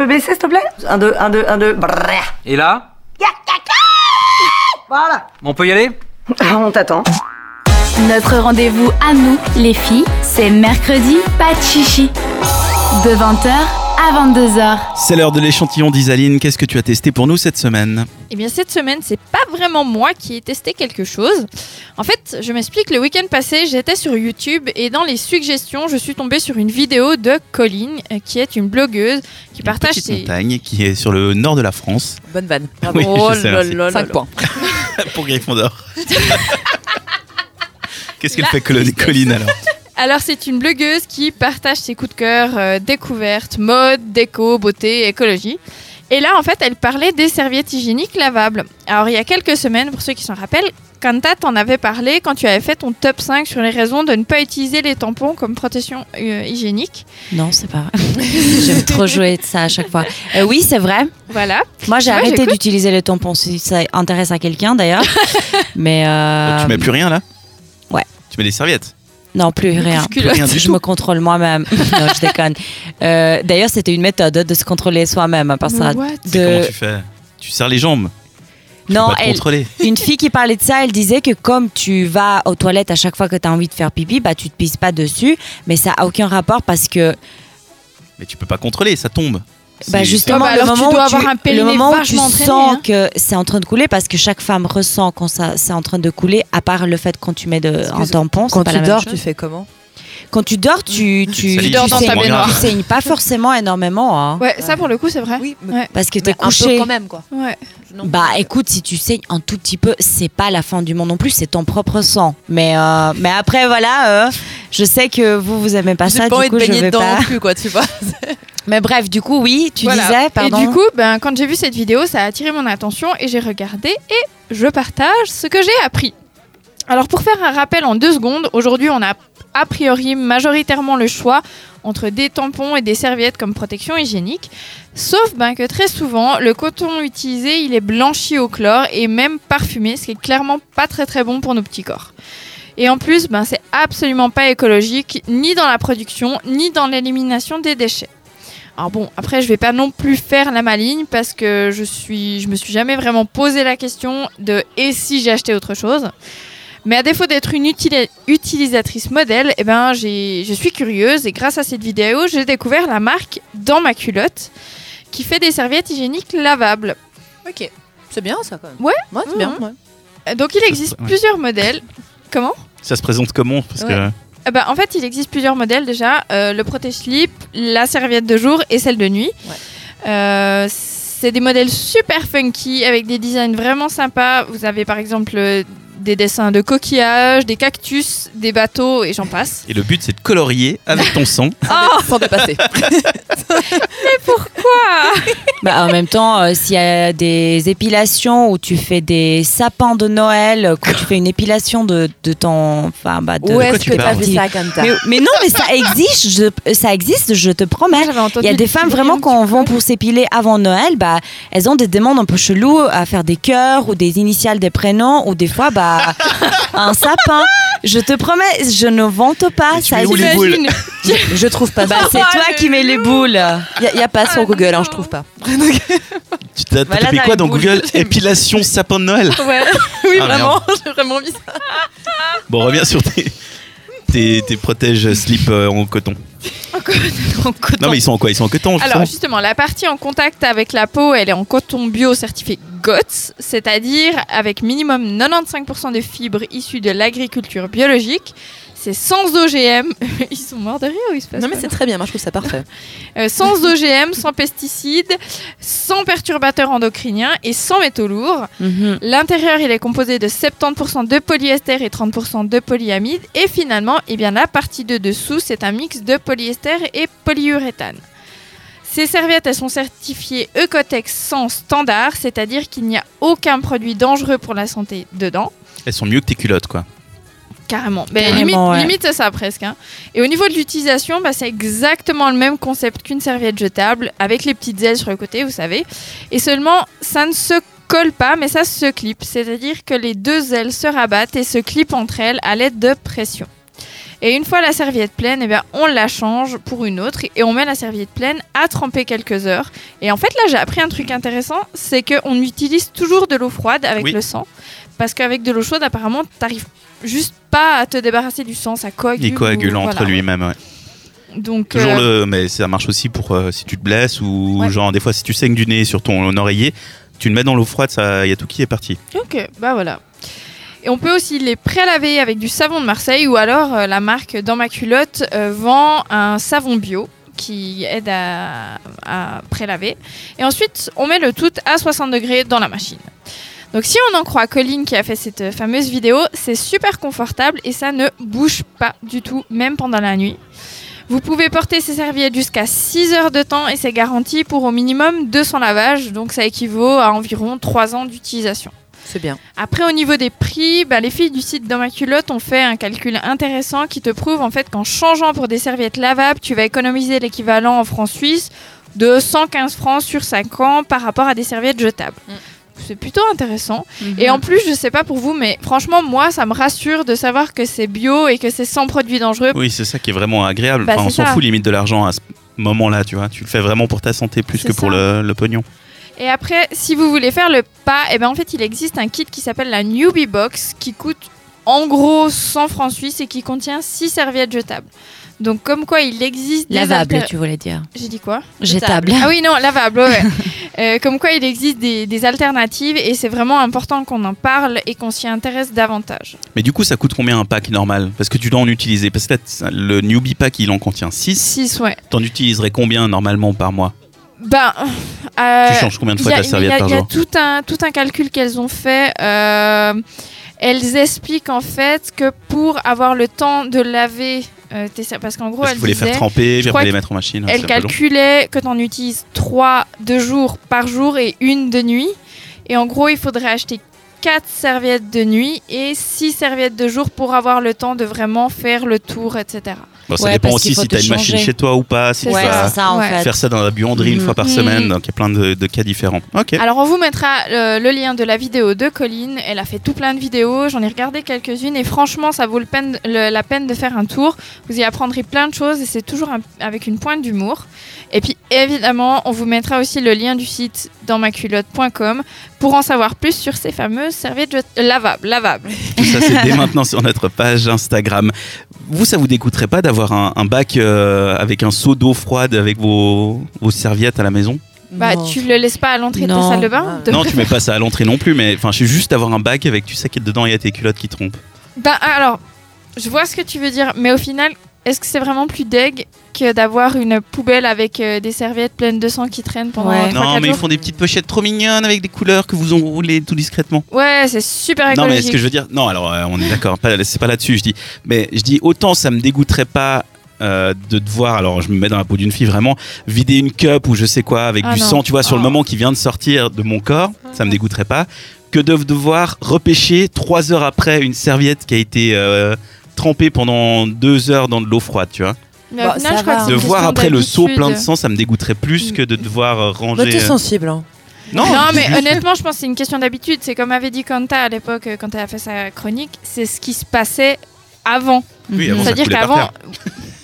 peux baisser, s'il te plaît? Un, deux, un, deux, un, deux. Brrr. Et là? Voilà. On peut y aller? On t'attend. Notre rendez-vous à nous, les filles, c'est mercredi, pas de chichi. De 20h à 22h. C'est l'heure de l'échantillon d'Isaline. Qu'est-ce que tu as testé pour nous cette semaine Eh bien, cette semaine, c'est pas vraiment moi qui ai testé quelque chose. En fait, je m'explique, le week-end passé, j'étais sur YouTube et dans les suggestions, je suis tombée sur une vidéo de Colline, euh, qui est une blogueuse qui partage Petite ses. montagne qui est sur le nord de la France. Bonne vanne. Oui, Oh je sais, là merci. là là 5 là. points. pour Gryffondor. Qu'est-ce qu'elle fait. Colline alors Alors, c'est une blogueuse qui partage ses coups de cœur, euh, découvertes, mode, déco, beauté, écologie. Et là, en fait, elle parlait des serviettes hygiéniques lavables. Alors, il y a quelques semaines, pour ceux qui s'en rappellent, Kanta t'en avait parlé quand tu avais fait ton top 5 sur les raisons de ne pas utiliser les tampons comme protection euh, hygiénique. Non, c'est pas vrai. J'aime trop jouer de ça à chaque fois. Euh, oui, c'est vrai. Voilà. Moi, j'ai arrêté d'utiliser le tampon si ça intéresse à quelqu'un d'ailleurs. Mais euh, Tu mets plus rien là? Ouais. Tu mets des serviettes? Non, plus rien. Plus rien du Je tout. me contrôle moi-même. non, je déconne. Euh, d'ailleurs, c'était une méthode de se contrôler soi-même. hein, Parce que C'est Comment de... tu fais? Tu serres les jambes Tu Non, elle- contrôler. une fille qui parlait de ça, elle disait que comme tu vas aux toilettes à chaque fois que tu as envie de faire pipi, bah tu te pisses pas dessus, mais ça a aucun rapport parce que Mais tu peux pas contrôler, ça tombe. Bah justement bah le alors tu moment dois où tu, avoir un le moment où tu sens hein. que c'est en train de couler parce que chaque femme ressent quand ça c'est en train de couler à part le fait quand tu mets de, un tampon Quand pas tu la même dors, chose. tu fais comment? Quand tu dors tu tu, tu, lit, dors dans ta saignes- baignoire. tu saignes pas forcément énormément hein, Ouais, ça pour le coup, c'est vrai. Oui, Ouais. parce que t'es un peu couché quand même, quoi. Ouais. Non. Bah écoute, si tu saignes un tout petit peu, c'est pas la fin du monde non plus, c'est ton propre sang. Mais euh, mais après voilà, euh, je sais que vous vous aimez pas ça, pas du envie coup de je baigner vais dedans pas. non plus, quoi, tu vois. Mais bref, du coup oui, tu Voilà. disais, pardon. Et du coup, ben, quand j'ai vu cette vidéo, ça a attiré mon attention et j'ai regardé et je partage ce que j'ai appris. Alors pour faire un rappel en deux secondes, aujourd'hui on a a priori majoritairement le choix entre des tampons et des serviettes comme protection hygiénique. Sauf ben, que très souvent, le coton utilisé, il est blanchi au chlore et même parfumé, ce qui est clairement pas très très bon pour nos petits corps. Et en plus, ben, c'est absolument pas écologique, ni dans la production, ni dans l'élimination des déchets. Alors bon, après, je vais pas non plus faire la maligne parce que je suis, je me suis jamais vraiment posé la question de et si j'ai acheté autre chose. Mais à défaut d'être une utili- utilisatrice modèle, eh ben, j'ai- je suis curieuse et grâce à cette vidéo, j'ai découvert la marque Dans ma culotte qui fait des serviettes hygiéniques lavables. Ok. C'est bien, ça, quand même. Ouais. Ouais, c'est bien. Mhm. ouais. Euh, Donc il existe ouais. plusieurs modèles. Comment? Ça se présente comment? Parce que Eh ben, En fait, il existe plusieurs modèles déjà. Euh, le protège-slip, la serviette de jour et celle de nuit. Ouais. Euh, c'est des modèles super funky avec des designs vraiment sympas. Vous avez par exemple euh, des dessins de coquillages, des cactus, des bateaux et j'en passe. Et le but, c'est de colorier avec ton sang. Sans dépasser. Quoi Bah, en même temps, euh, s'il y a des épilations où tu fais des sapins de Noël, euh, quand tu fais une épilation de, de ton, enfin bah de. Où est-ce tu que t'as parles vu ça, Kanta mais, mais non, mais ça existe, je, ça existe, je te promets. Il y a des femmes vraiment quand vont pour s'épiler avant Noël, bah elles ont des demandes un peu cheloues à faire des cœurs ou des initiales des prénoms ou des fois bah un sapin. Je te promets, je ne vante pas. Mais tu Ça mets où les boules. Je trouve pas Bah, ça. c'est toi qui mets les boules. Il n'y a, pas sur Google, hein, je trouve pas. Tu t'as Voilà, tapé quoi dans. Google Épilation sapin de Noël Ouais. oui, Ah, vraiment, j'ai vraiment mis ça. Bon, reviens sur tes, tes, tes protèges slip euh, en coton. Non, mais ils sont en quoi? Ils sont en coton, Alors justement? justement, la partie en contact avec la peau, elle est en coton bio certifié GOTS, c'est-à-dire avec minimum 95% de fibres issues de l'agriculture biologique. C'est sans OGM. Ils sont morts de rire ou il se passe Non, mais c'est très bien, moi je trouve ça parfait. Euh, sans OGM, sans pesticides, sans perturbateurs endocriniens et sans métaux lourds. Mhm. L'intérieur, il est composé de 70% de polyester et 30% de polyamide. Et finalement, eh bien, la partie de dessous, c'est un mix de polyester et polyuréthane. Ces serviettes, elles sont certifiées Ecotex sans standard, c'est-à-dire qu'il n'y a aucun produit dangereux pour la santé dedans. Elles sont mieux que tes culottes, quoi. Carrément. Carrément, limite, ouais. limite, c'est ça presque. hein. Et au niveau de l'utilisation, bah, c'est exactement le même concept qu'une serviette jetable, avec les petites ailes sur le côté, vous savez. Et seulement, ça ne se colle pas, mais ça se clip. C'est-à-dire que les deux ailes se rabattent et se clipent entre elles à l'aide de pression. Et une fois la serviette pleine, eh bien, on la change pour une autre et on met la serviette pleine à tremper quelques heures. Et en fait, là, j'ai appris un truc intéressant, c'est qu'on utilise toujours de l'eau froide avec Oui. le sang. Parce qu'avec de l'eau chaude, apparemment, t'arrives juste pas à te débarrasser du sang, ça coagule. Il coagule ou- entre voilà. lui-même. Ouais. Donc, Toujours euh, le, mais ça marche aussi pour euh, si tu te blesses ou Ouais. genre des fois si tu saignes du nez sur ton oreiller, tu le mets dans l'eau froide, ça, y a tout qui est parti. Ok, bah voilà. Et on peut aussi les prélaver avec du savon de Marseille ou alors euh, la marque Dans ma culotte vend un savon bio qui aide à, à prélaver. Et ensuite, on met le tout à 60 degrés dans la machine. Donc si on en croit Colline qui a fait cette fameuse vidéo, c'est super confortable et ça ne bouge pas du tout, même pendant la nuit. Vous pouvez porter ces serviettes jusqu'à 6 heures de temps et c'est garanti pour au minimum 200 lavages, donc ça équivaut à environ 3 ans d'utilisation. C'est bien. Après, au niveau des prix, bah, les filles du site Dans ma culotte ont fait un calcul intéressant qui te prouve en fait qu'en changeant pour des serviettes lavables, tu vas économiser l'équivalent en francs suisses de 115 francs sur 5 ans par rapport à des serviettes jetables. Mm. C'est plutôt intéressant. Et en plus, je sais pas pour vous, mais franchement, moi, ça me rassure de savoir que c'est bio et que c'est sans produits dangereux. Oui, c'est ça qui est vraiment agréable. Bah, Enfin, on s'en fout limite de l'argent à ce moment-là, tu vois. Tu le fais vraiment pour ta santé plus que pour le, le pognon. Et après, si vous voulez faire le pas, eh ben en fait, il existe un kit qui s'appelle la Newbie Box qui coûte en gros 100 francs suisses et qui contient 6 serviettes jetables. Donc comme quoi il existe des Lavable, alter- tu voulais dire. J'ai dit quoi? Jetable. Ah oui non, lavable, ouais. Euh, comme quoi il existe des, des alternatives et c'est vraiment important qu'on en parle et qu'on s'y intéresse davantage. Mais du coup, ça coûte combien un pack normal? Parce que tu dois en utiliser. Parce que le newbie pack, il en contient 6. 6 ouais. T'en utiliserais combien normalement par mois? Ben euh, Tu changes combien de fois Il y a- ta serviette il y a- par Il y a jour? tout un, tout un calcul qu'elles ont fait. euh, elles expliquent en fait que pour avoir le temps de laver euh, parce qu'en gros, Parce qu'il faut les faire tremper, puis les que mettre en machine. peu long. calculaient que tu en utilises 3 de jour par jour et une de nuit. Et en gros, il faudrait acheter 4 serviettes de nuit et 6 serviettes de jour pour avoir le temps de vraiment faire le tour, etc. Bon, ça Ouais, dépend aussi si te t'as une machine chez toi ou pas. Si C'est tu Ouais, vas ça en fait. faire ça dans la buanderie une Mhm. fois par Mhm. semaine. Donc il y a plein de, de cas différents. Ok. Alors on vous mettra euh, le lien de la vidéo de Colline. Elle a fait tout plein de vidéos. J'en ai regardé quelques-unes et franchement ça vaut le peine- le- la peine de faire un tour. Vous y apprendrez plein de choses et c'est toujours un- avec une pointe d'humour. Et puis évidemment on vous mettra aussi le lien du site dans maculotte.com pour en savoir plus sur ces fameuses serviettes euh, lavables. lavables. Tout ça, c'est dès maintenant sur notre page Instagram. Vous, ça vous dégoûterait pas d'avoir un, un bac euh, avec un seau d'eau froide avec vos, vos serviettes à la maison Bah Non. tu le laisses pas à l'entrée de ta salle de bain de Non, tu mets pas ça à l'entrée non plus, mais enfin, je suis juste d'avoir un bac avec tu sais qu'il y a dedans il y a tes culottes qui trompent. Bah alors, je vois ce que tu veux dire, mais au final, est-ce que c'est vraiment plus deg d'avoir une poubelle avec euh, des serviettes pleines de sang qui traînent pendant Ouais. 3-4 Non, mais ils font des petites pochettes trop mignonnes avec des couleurs que vous enroulez tout discrètement. Ouais, c'est super Non, écologique. mais ce que je veux dire, non, alors euh, on est d'accord, c'est pas là-dessus, je dis. Mais je dis, autant ça me dégoûterait pas euh, de devoir, alors je me mets dans la peau d'une fille vraiment, vider une cup ou je sais quoi avec Ah du non. sang, tu vois, sur le Oh. moment qui vient de sortir de mon corps, ça me dégoûterait pas, que de devoir repêcher trois heures après une serviette qui a été euh, trempée pendant deux heures dans de l'eau froide, tu vois. Mais Bah, final, ça je crois va. que c'est De voir question après le d'habitude. plein de sang, ça me dégoûterait plus que de devoir euh, Bah, ranger. t'es euh, sensible. Hein. Non, Non, mais juste- honnêtement, je pense que c'est une question d'habitude. C'est comme avait dit Kanta à l'époque, euh, quand elle a fait sa chronique, c'est ce qui se passait avant. Oui, avant, C'est-à-dire qu'avant.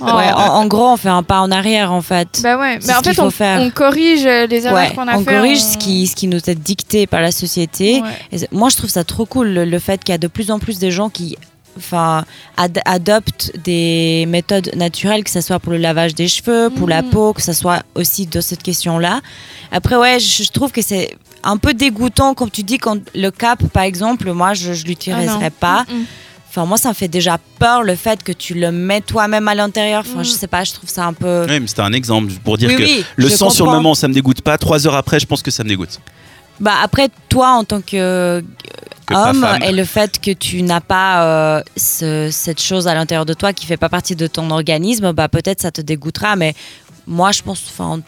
Oh. Ouais, en, en gros, on fait un pas en arrière en fait. Bah ouais, C'est mais en ce qu'il fait, on, faut faire. on corrige les erreurs Ouais, qu'on a on fait. corrige on- ce qui, ce qui nous est dicté par la société. Ouais. Et c'est- moi, je trouve ça trop cool le, le fait qu'il y a de plus en plus de gens qui enfin, ad- adoptent des méthodes naturelles, que ce soit pour le lavage des cheveux, pour la Mhm. peau, que ce soit aussi de cette question-là. Après, ouais, je, je trouve que c'est un peu dégoûtant, comme tu dis, quand le cap, par exemple, moi, je ne Ah non. l'utiliserais pas. Mm, mm. Enfin, moi, ça me fait déjà peur le fait que tu le mets toi-même à l'intérieur. Enfin, Mhm. je sais pas, je trouve ça un peu. Oui, mais c'était un exemple pour dire Oui, que oui, le je sang sur le moment, ça me dégoûte pas. Trois heures après, je pense que ça me dégoûte. Bah après toi en tant que, homme et le fait que tu n'as pas euh, ce- cette chose à l'intérieur de toi qui fait pas partie de ton organisme, bah peut-être ça te dégoûtera, mais moi je pense, enfin,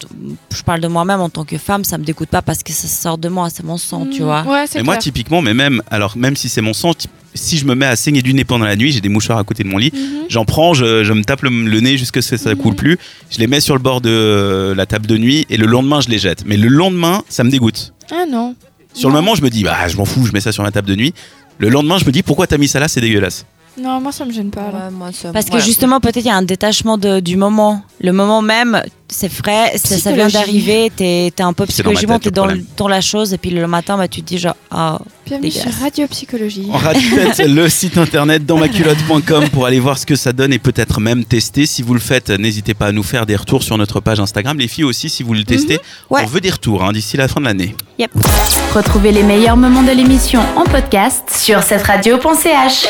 je parle de moi-même en tant que femme, ça me dégoûte pas parce que ça sort de moi, c'est mon sang, tu Mm. vois. Ouais, Et moi, typiquement, mais même, alors même si c'est mon sang, si je me mets à saigner du nez pendant la nuit, j'ai des mouchoirs à côté de mon lit, Mhm. j'en prends, je, je me tape le, le nez jusqu'à ce que ça Mhm. coule plus, je les mets sur le bord de euh, la table de nuit et le lendemain, je les jette. Mais le lendemain, ça me dégoûte. Ah non. Sur le moment, je me dis, bah, je m'en fous, je mets ça sur ma table de nuit. Le lendemain, je me dis, pourquoi t'as mis ça là, c'est dégueulasse. Non, moi ça me gêne pas. là. Ouais, moi, ça- Parce que ouais. justement, peut-être il y a un détachement de- du moment. Le moment même, c'est frais, ça, ça vient d'arriver, t'es es un peu psychologiquement, t'es dans, dans la chose, et puis le matin, bah, tu te dis genre, ah, Bienvenue Dégueulasse. sur Radio Psychologie. On rate le site internet dans maculotte.com pour aller voir ce que ça donne et peut-être même tester. Si vous le faites, n'hésitez pas à nous faire des retours sur notre page Instagram. Les filles aussi, si vous le testez, Ouais. on veut des retours hein, d'ici la fin de l'année. Retrouvez les meilleurs moments de l'émission en podcast sur cette radio.ch.